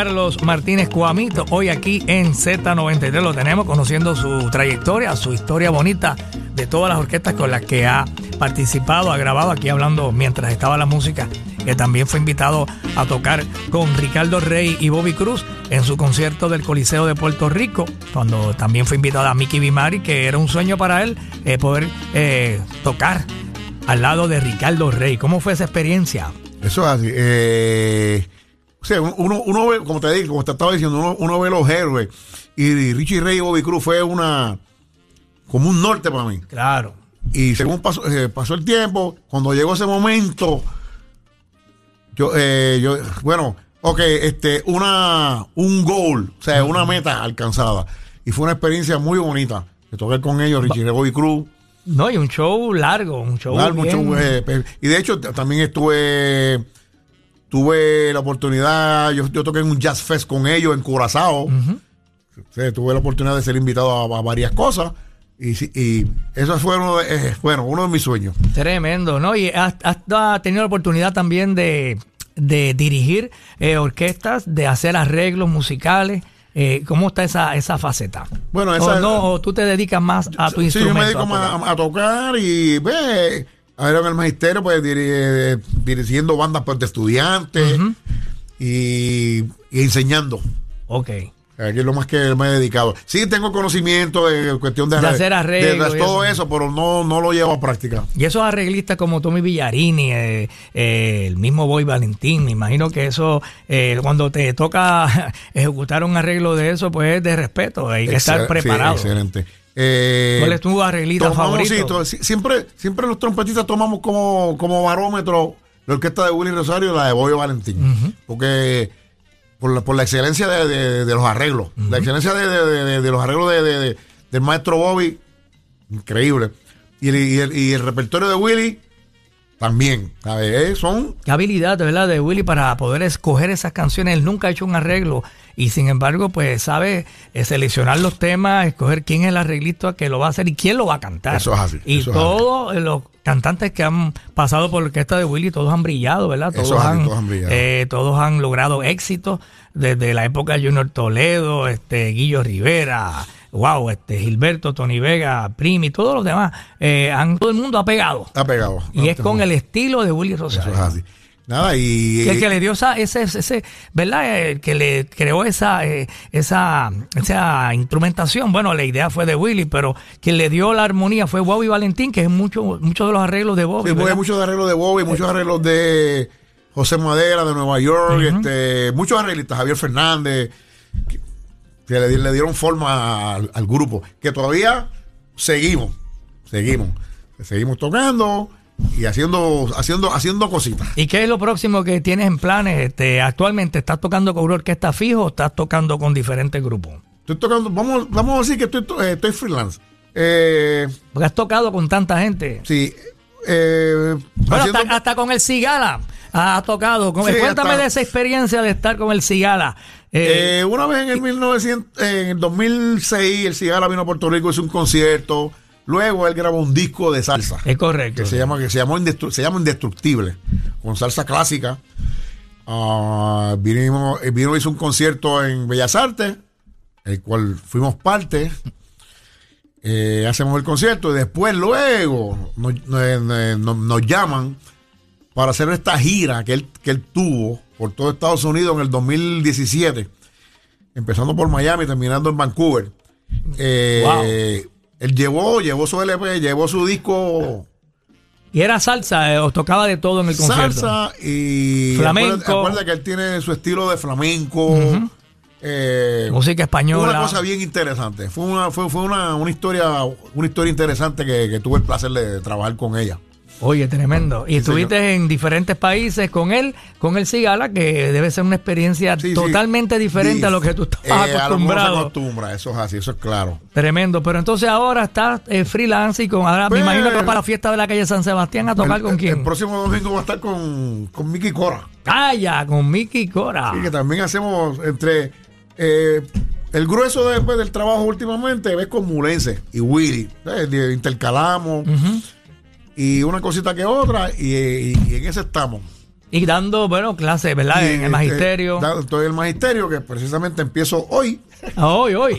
Carlos Martínez Cuamito, hoy aquí en Z93 lo tenemos conociendo su trayectoria, su historia bonita de todas las orquestas con las que ha participado, ha grabado, aquí hablando mientras estaba la música, que también fue invitado a tocar con Ricardo Rey y Bobby Cruz en su concierto del Coliseo de Puerto Rico, cuando también fue invitado a Mickey Bimari, que era un sueño para él eh, poder eh, tocar al lado de Ricardo Rey. ¿Cómo fue esa experiencia? Eso es así. Eh, o sea, uno, uno ve, como te digo, como te estaba diciendo, uno, uno ve los héroes. Y Richie Ray y Bobby Cruz fue una. como un norte para mí. Claro. Y según pasó, eh, pasó el tiempo, cuando llegó ese momento, Yo, eh, yo, bueno, ok, este, una, un goal, o sea, una meta alcanzada. Y fue una experiencia muy bonita. Que toqué con ellos, Richie Rebo y Cruz. No, y un show largo, un show. Largo, bien- show, eh, y de hecho, también estuve, tuve la oportunidad, yo, yo toqué en un jazz fest con ellos en Curazao. Tuve la oportunidad de ser invitado a, a varias cosas. Y, sí- y eso fue uno de, eh, bueno, uno de mis sueños. Tremendo, ¿no? Y has, tenido la oportunidad también de, de dirigir eh, orquestas, de hacer arreglos musicales. Eh, ¿Cómo está esa, esa faceta? Bueno, o esa- no, o tú te dedicas más a tu Sí, instrumento. yo me dedico a a, a tocar y ve, ahora en el magisterio, pues eh, dirigiendo bandas pues, de estudiantes y, y enseñando. Ok. Aquí es lo más que me he dedicado. Sí, tengo conocimiento de cuestión de, De hacer arreglos de y todo eso. eso, pero no, no lo llevo a práctica. Y esos arreglistas como Tommy Villarini, eh, eh, el mismo Boy Valentín, me imagino que eso, eh, cuando te toca ejecutar un arreglo de eso, pues es de respeto, hay que estar Excel- sí, preparado. excelente. Eh, ¿Cuál es tu arreglista tomamos, favorito? siempre, siempre los trompetistas tomamos como, como barómetro la orquesta de Willy Rosario y la de Boyo Valentín. Porque por la, por la excelencia de, de- de los arreglos, la excelencia de, de- los arreglos de, de- de- del maestro Bobby, increíble. Y el, y el- y el repertorio de Willy, también. ¿sabes? Eh, Son Qué habilidad, de verdad, de Willy para poder escoger esas canciones. Él nunca ha hecho un arreglo y sin embargo, pues sabe eh, seleccionar los temas, escoger quién es el arreglista que lo va a hacer y quién lo va a cantar. Eso es así, Y eso es todos los cantantes que han pasado por la orquesta de Willy, todos han brillado, ¿verdad? Eso Todos, es así, han, todos han brillado. eh, todos han logrado éxito desde la época de Junior Toledo, este Guillo Rivera. Wow, este Gilberto, Tony Vega, Primi, todos los demás, eh, han, todo el mundo ha pegado. está pegado. Y es con el estilo de Willy Eso Rosario. es así. Nada, y. Y el que le dio esa, ese, ese, ¿verdad? El que le creó esa, eh, esa, esa instrumentación. Bueno, la idea fue de Willy, pero quien le dio la armonía fue Bobby Valentín, que es mucho, muchos de los arreglos de Bobby. Sí, ¿verdad? hay muchos arreglos de Bobby, Eh, muchos arreglos de José Madera de Nueva York, este, muchos arreglistas, Javier Fernández, que, que le, di- le dieron forma al, al grupo, que todavía seguimos, seguimos, seguimos tocando y haciendo, haciendo, haciendo cositas. ¿Y qué es lo próximo que tienes en planes? Este, actualmente, ¿estás tocando con una orquesta fijo o estás tocando con diferentes grupos? Estoy tocando, vamos, vamos a decir que estoy, to- eh, estoy freelance. Eh, Porque has tocado con tanta gente. sí, eh, Bueno, haciendo- hasta, hasta con el Cigala has tocado. Con- Sí, Cuéntame hasta- de esa experiencia de estar con el Cigala. Eh, Eh, una vez en el 1900, en el 2006, el Cigala vino a Puerto Rico, hizo un concierto. Luego él grabó un disco de salsa es correcto. que se llama que se llamó Indestru- se llama Indestructible, con salsa clásica. Ah, vinimos, eh, vino hizo un concierto en Bellas Artes, el cual fuimos parte. Eh, hacemos el concierto y después luego nos- nos llaman para hacer esta gira que él, que él tuvo por todo Estados Unidos en el 2017, empezando por Miami, terminando en Vancouver. Eh, Él llevó, llevó su LP, llevó su disco Y era salsa, eh, os tocaba de todo en el concierto. salsa y Flamenco. Acuérdate, acuérdate que él tiene su estilo de flamenco. eh, Música española. Una cosa bien interesante. Fue una, fue, fue una, una historia, una historia interesante que, que tuve el placer de trabajar con ella. Oye, tremendo. Y estuviste en diferentes países con él, con el Cigala, que debe ser una experiencia Sí, sí. totalmente diferente a lo que tú estabas Eh, a lo mejor se acostumbrado. acostumbra, eso es así, eso es claro. Tremendo. Pero entonces ahora estás eh, freelance y con ahora Pues, me imagino que para la fiesta de la calle San Sebastián a tocar el, con el- quién. El próximo domingo va a estar con, con Mickey Cora. Ah, ya, con Mickey Cora. Y que también hacemos entre eh, el grueso de- pues, del trabajo últimamente ves con Mulense y Willy. De- Intercalamos y una cosita que otra y, y- y en ese estamos. Y dando, bueno, clases, ¿verdad? Y, en el eh, magisterio. estoy en el magisterio que precisamente empiezo hoy, hoy, hoy.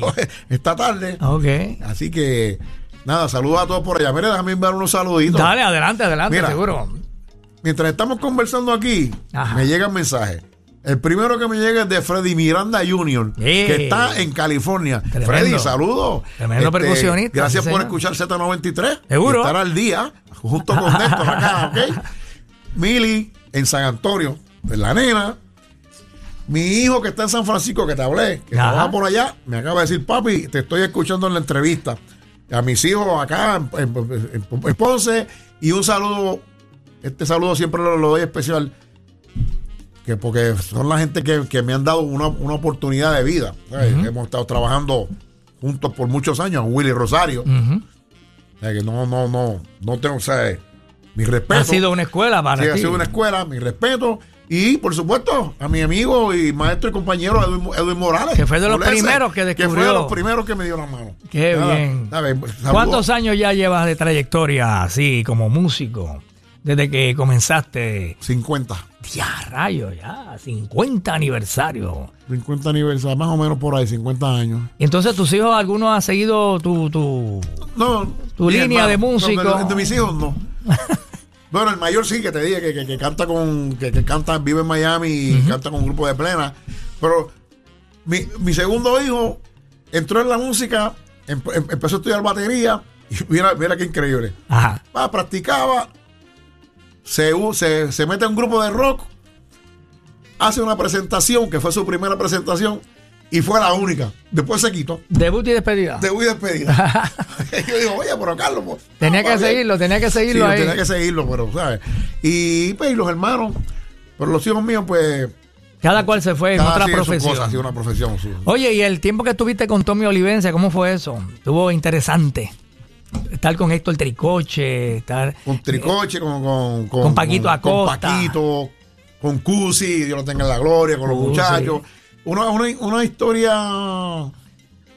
esta tarde. Ok. Así que nada, saludos a todos por allá. Mire, déjame enviar unos saluditos. Dale, adelante, adelante, Mira. seguro. Mientras estamos conversando aquí, Ajá. me llegan mensajes. El primero que me llega es de Freddy Miranda Jr., que está en California. Tremendo. Freddy, saludos. Este, Tremendo percusionista, Gracias sí, por escuchar Z93. Seguro. Y estar al día, junto con Néstor acá, ¿ok? Mili, en San Antonio, en la nena. Mi hijo que está en San Francisco, que te hablé, que Ajá. trabaja por allá, me acaba de decir, papi, te estoy escuchando en la entrevista. A mis hijos acá en, en- en- en Ponce. Y un saludo, este saludo siempre lo, lo doy especial que porque son la gente que, que me han dado una, una oportunidad de vida. ¿sabes? Hemos estado trabajando juntos por muchos años, Willy Rosario. Que no, no, no, no tengo, o sea, mi respeto. Ha sido una escuela para Sí, ha sido una escuela, mi respeto. Y por supuesto, a mi amigo y maestro y compañero Edwin, Edwin Morales. Que fue de los primeros que Que fue descubrió. de los primeros que me dio la mano. Qué Nada, bien. ¿Cuántos años ya llevas de trayectoria así como músico? Desde que comenzaste. 50. Ya, rayo, ya, 50 aniversario. 50 aniversario, más o menos por ahí, 50 años. Y entonces tus hijos, algunos han seguido tu, tu... No. Tu línea de no, músico. de, de mis hijos no. bueno, el mayor sí que te dije que, que- que canta con. Que, que canta, vive en Miami y canta con un grupo de plena. Pero mi, mi segundo hijo entró en la música, em- em- empezó a estudiar batería. Y mira, mira qué increíble. Ajá. Va, practicaba, se, se, se mete a un grupo de rock, hace una presentación, que fue su primera presentación, y fue la única. Después se quitó. Debut y despedida. Te voy despedida. yo digo, oye, pero Carlos, pues, tenía no, que seguirlo, tenía que Sí, seguirlo ahí. tenía que seguirlo, pero, ¿sabes? Y, pues, y los hermanos, pero los hijos míos, pues, Cada cual se fue en otra profesión. cosa, hacía una profesión. sí. Oye, y el tiempo que estuviste con Tommy Olivencia, ¿cómo fue eso? Estuvo interesante. Estar con Héctor Tricoche, estar... Con Tricoche, con, con, Con Paquito Acosta. Con Paquito, con Cusi, Dios lo tenga en la gloria, con los muchachos. Una, una, una historia.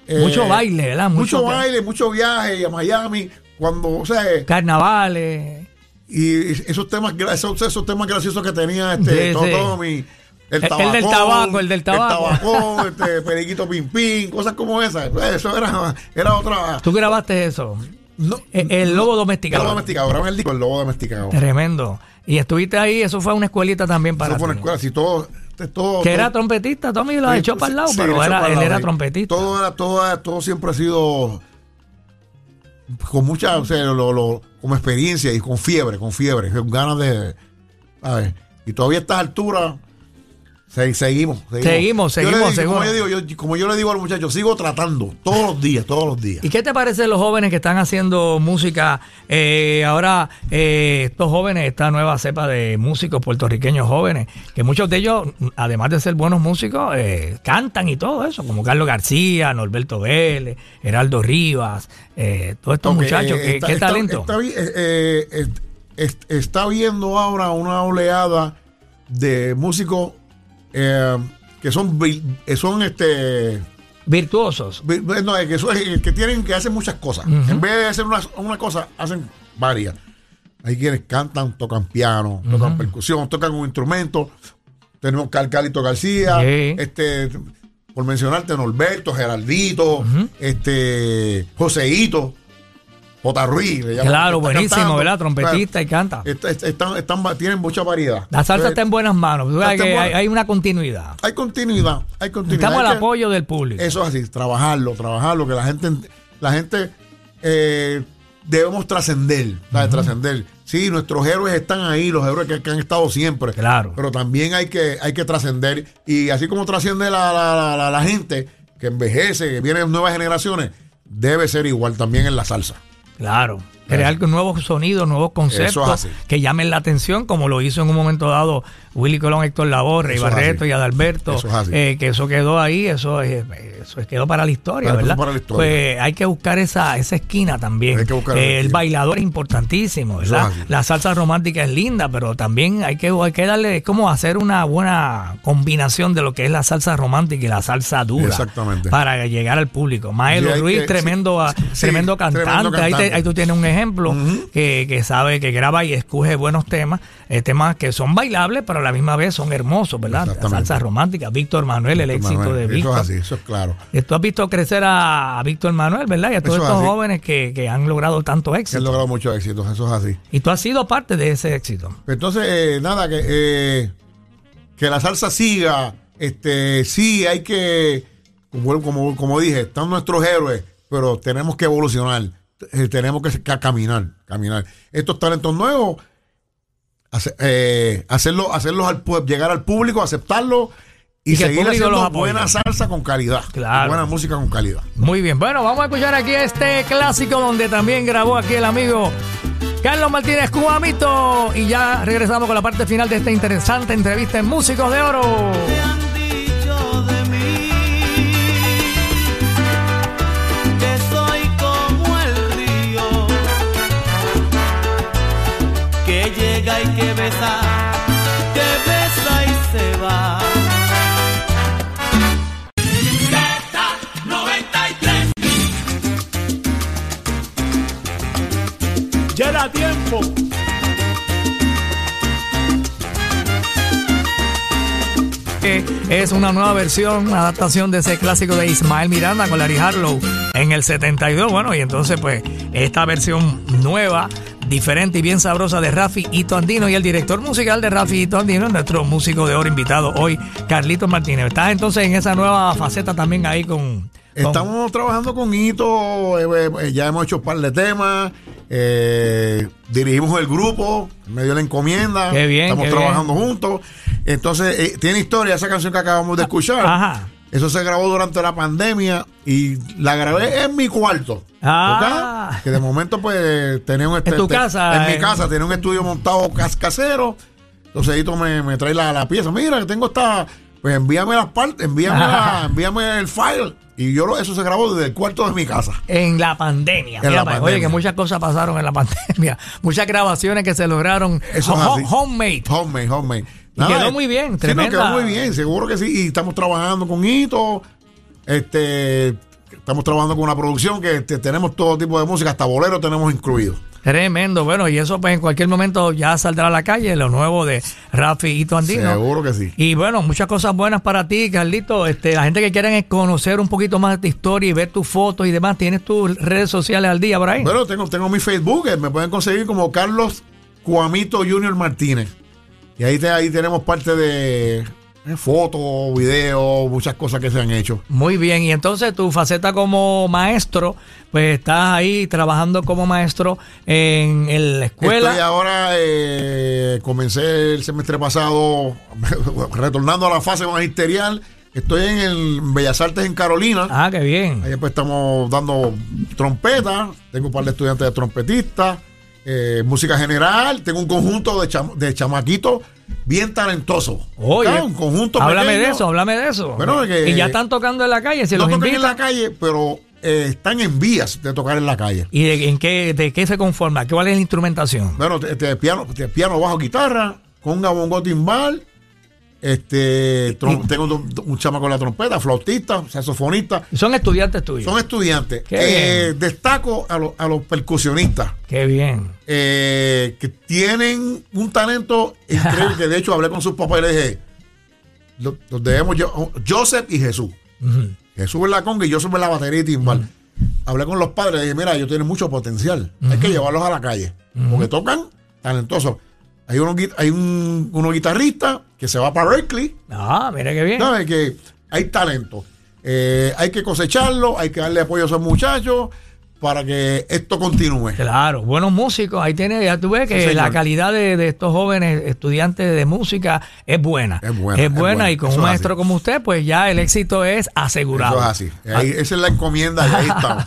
eh, Mucho baile, ¿verdad? Mucho, Mucho- baile, mucho viaje a Miami. Cuando, o sea, Carnavales. y esos temas, esos, esos temas graciosos que tenía este Sí, sí. Tommy. El, El- el del tabaco, el del tabaco. El tabaco, este, periquito pim pim, cosas como esas. Eso era, era otra. Tú grabaste eso. No, El, el lobo el domesticado. lobo domesticado, graban el disco El Lobo Domesticado. Tremendo. Y estuviste ahí, eso fue una escuelita también para Eso fue una escuela, si todo, todo, Que todo- era trompetista, Tommy lo echó para el lado, sí, pero era, el él lado, era trompetista. Todo, era, todo, todo siempre ha sido con mucha, o sea, lo, lo- como experiencia y con fiebre, con fiebre, con ganas de, ¿sabes? Y todavía a estas alturas se- seguimos, Seguimos, Yo seguimos, digo, Como yo, digo, yo- como yo le digo a los muchachos, sigo tratando todos los días, todos los días. ¿Y qué te parece los jóvenes que están haciendo música? eh, ahora, eh, estos jóvenes, esta nueva cepa de músicos puertorriqueños jóvenes, que muchos de ellos, además de ser buenos músicos, eh, cantan y todo eso, como Carlos García, Norberto Vélez, Heraldo Rivas, eh, todos estos muchachos, eh, ¿qué, está- qué está- talento? Está viendo ahora una oleada de músicos eh, que son, eh, son este, Virtuosos. vi- no, eh, que, son- que tienen que hacen muchas cosas. En vez de hacer una, una cosa, hacen varias. Hay quienes cantan, tocan piano, tocan percusión, tocan un instrumento. Tenemos Cal Calito García, este, por mencionarte, Norberto, Geraldito, este, Joseito, J. Ruiz. le llaman, Claro, buenísimo, cantando. ¿verdad? Trompetista y canta. Está- está- están, están- tienen mucha variedad. La salsa Entonces, está en buenas manos. En que hay, buena- hay una continuidad. Hay continuidad, hay continuidad. El que- apoyo del público. Eso es así, trabajarlo, trabajarlo, que la gente, la gente eh, debemos trascender, ¿sabes? trascender. Sí, nuestros héroes están ahí, los héroes que, que han estado siempre. Claro. Pero también hay que, hay que trascender. Y así como trasciende la, la, la- la- la gente que envejece, que vienen nuevas generaciones, debe ser igual también en la salsa. Claro. Crear nuevos sonidos, nuevos es conceptos que llamen la atención, como lo hizo en un momento dado Willy Colón, Héctor Labor, Rey Barreto y Adalberto. Eso es eh, que eso quedó ahí, eso, es- eso quedó para la historia, Para- ¿verdad? para la historia. Pues hay que buscar esa, esa esquina también. Hay que buscar Eh, el esquina. bailador es importantísimo, ¿verdad? es. La salsa romántica es linda, pero también hay que, hay que darle, es como hacer una buena combinación de lo que es la salsa romántica y la salsa dura. Exactamente. Para llegar al público. Maelo Ruiz, que- tremendo, sí, sí, tremendo cantante. Ahí, te- ahí tú tienes un ejemplo que, que sabe, que graba y escoge buenos temas, eh, temas que son bailables, pero a la misma vez son hermosos, ¿verdad? Salsa romántica. Víctor Manuel, el éxito Manuel, de Eso Víctor. es así, eso es claro. Tú has visto crecer a, a Víctor Manuel, ¿verdad? Y a todos Eso es estos jóvenes que, que han logrado tanto Se han éxito. logrado muchos éxitos, eso es así. Y tú has sido parte de ese éxito. Entonces, eh, nada, que, eh, que la salsa siga. Este, sí, hay que, como, como, como dije, están nuestros héroes, pero tenemos que evolucionar. Eh, tenemos que, ca- caminar, caminar. Estos talentos nuevos, hace- eh, hacerlo, hacerlos al, llegar al público, aceptarlo y, seguir los haciendo apoye. buena salsa con calidad. Claro. Buena música con calidad. Muy bien. Bueno, vamos a escuchar aquí este clásico donde también grabó aquí el amigo Carlos Martínez Cuamito. Y ya regresamos con la parte final de esta interesante entrevista en Músicos de Oro. Es una nueva versión, una adaptación de ese clásico de Ismael Miranda con Larry Harlow en el 72. Bueno, y entonces pues esta versión nueva, diferente y bien sabrosa de Rafi Ito Andino y el director musical de Rafi Ito Andino, nuestro músico de oro invitado hoy, Carlitos Martínez. ¿Estás entonces en esa nueva faceta también ahí con... con- Estamos trabajando con Hito, eh, eh, ya hemos hecho un par de temas, eh, dirigimos el grupo, me dio la encomienda, Qué bien, estamos qué trabajando juntos. Entonces, eh, tiene historia esa canción que acabamos de escuchar. Ajá. Eso se grabó durante la pandemia y la grabé en mi cuarto. Ah. Que de momento, pues, tenía un En tu casa, En mi en- casa, tenía un estudio montado cas- casero. Entonces, Hito me, me trae la, la pieza. Mira, que tengo esta. Pues envíame las partes, envíame, la- envíame el file. Y yo lo- eso se grabó desde el cuarto de mi casa. En la pandemia. En la Fíjate, Oye, que muchas cosas pasaron en la pandemia. Muchas grabaciones que se lograron Eso es así. homemade. Homemade, homemade. Y quedó muy bien, sí, no, tremenda. quedó muy bien, seguro que sí. Y estamos trabajando con Hito. Este, estamos trabajando con una producción que este, tenemos todo tipo de música, hasta bolero tenemos incluido. Tremendo. Bueno, y eso pues en cualquier momento ya saldrá a la calle, lo nuevo de Rafi Ito Andino. Seguro que sí. Y bueno, muchas cosas buenas para ti, Carlito. Este, la gente que quiera conocer un poquito más de tu historia y ver tus fotos y demás, ¿tienes tus redes sociales al día por ahí? Bueno, tengo, tengo mi Facebook, eh, me pueden conseguir como Carlos Cuamito Junior Martínez. Y ahí, te- ahí tenemos parte de eh, fotos, videos, muchas cosas que se han hecho. Muy bien, y entonces tu faceta como maestro, pues estás ahí trabajando como maestro en, en la escuela. Estoy ahora, eh, comencé el semestre pasado retornando a la fase magisterial. Estoy en el Bellas Artes en Carolina. Ah, qué bien. Ahí pues estamos dando trompeta. Tengo un par de estudiantes de trompetistas. Eh, música general. Tengo un conjunto de, cham- de chamaquitos bien talentosos. Oye, un conjunto háblame pequeño. de eso, háblame de eso. Bueno, que- y ya están tocando en la calle, si no los tocan en la calle, pero eh, están en vías de tocar en la calle. ¿Y de, en qué, de qué se conforma? ¿Cuál es la instrumentación? Bueno, te- te- piano, te- piano, bajo, guitarra, conga, bongo, timbal. Este, trom- tengo un, un chama con la trompeta, flautista, saxofonista. Son estudiantes tuyos. Son estudiantes. Eh, destaco a, los- a los percusionistas Qué bien. eh, que tienen un talento increíble. que de hecho hablé con sus papás y le dije: lo- los debemos yo, Joseph y Jesús. Jesús en la conga y Joseph en la batería y timbal. Hablé con los padres y dije: Mira, ellos tienen mucho potencial. Hay que llevarlos a la calle. Porque tocan talentosos. Hay, gui- hay un, unos guitarristas que se va para Berkeley. Ah, mira qué bien. ¿Sabes? Que hay talento. Eh, hay que cosecharlo, hay que darle apoyo a esos muchachos para que esto continúe. Claro, buenos músicos. Ahí tiene, ya tú ves que Sí, la calidad de, de estos jóvenes estudiantes de música es buena. Es buena, es buena buena. y con Eso un es maestro así. como usted, pues ya el éxito es asegurado. Eso es así. Ahí- esa es la encomienda y ahí estamos.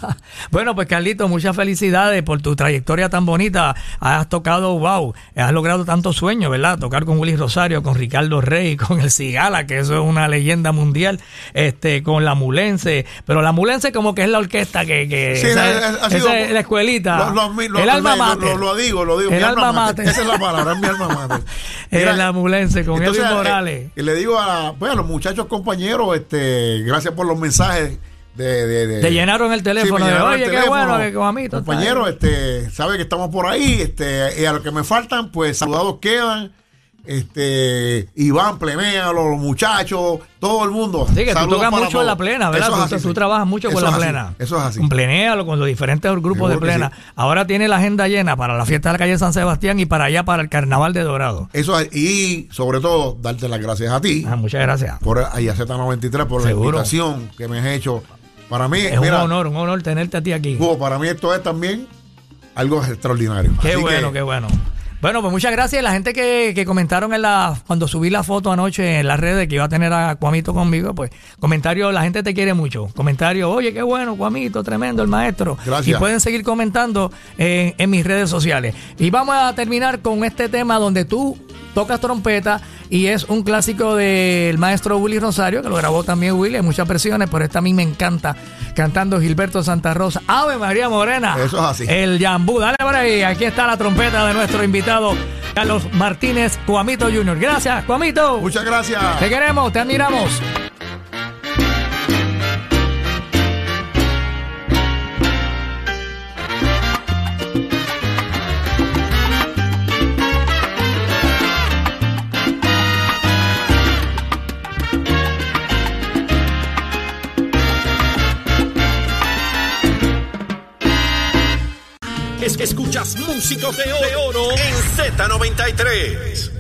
bueno, pues Carlito, muchas felicidades por tu trayectoria tan bonita. Has tocado, wow, has logrado tantos sueños, ¿verdad? Tocar con Willy Rosario, con Ricardo Rey, con el Cigala, que eso es una leyenda mundial, este, con la Mulense. Pero la Mulense como que es la orquesta que, que Sí, ha- ha esa sido- es la escuelita. Lo, lo- lo- el alma mater. Lo, digo, lo digo. El alma mater. Esa es la palabra, es mi alma mater. Era la Mulense con entonces, Edwin eh, Morales. y le digo a, pues, a los muchachos compañeros, este, gracias por los mensajes de, de, de- Te llenaron el teléfono me de, llenaron "Oye, el qué bueno que Compañeros, este, sabe que estamos por ahí, este, y a los que me faltan, pues saludados quedan. Este, Iván, Plemea, los, los muchachos, todo el mundo. Sí, que tú tocas mucho en la plena, ¿verdad? Eso es Tú, así, tú sí. trabajas mucho con la así, plena. Eso es así. Con Plenéalo, con los diferentes grupos de plena. sí. Ahora tiene la agenda llena para la fiesta de la calle San Sebastián y para allá, para el carnaval de Dorado. Eso es- y sobre todo, darte las gracias a ti Ah, muchas gracias. por IAZ93 por Seguro. la invitación que me has hecho. Para mí, Es mira, un honor, un honor tenerte a ti aquí. Hugo, para mí esto es también algo extraordinario. Qué Así bueno, que, qué bueno. Bueno, pues muchas gracias. La gente que, que comentaron en la, cuando subí la foto anoche en las redes que iba a tener a Cuamito conmigo, pues comentarios, la gente te quiere mucho. Comentarios, oye, qué bueno, Cuamito, tremendo el maestro. Gracias. Y pueden seguir comentando en, en mis redes sociales. Y vamos a terminar con este tema donde tú tocas trompeta y es un clásico del maestro Willy Rosario, que lo grabó también Willy, hay muchas versiones, pero esta a mí me encanta, cantando Gilberto Santa Rosa. Ave María Morena. Eso es así. El Yambú, dale por ahí, aquí está la trompeta de nuestro invitado, Carlos Martínez Cuamito Jr. Gracias, Cuamito. Muchas gracias. Te queremos, te admiramos. Es- Escuchas Músicos de Oro en Z93.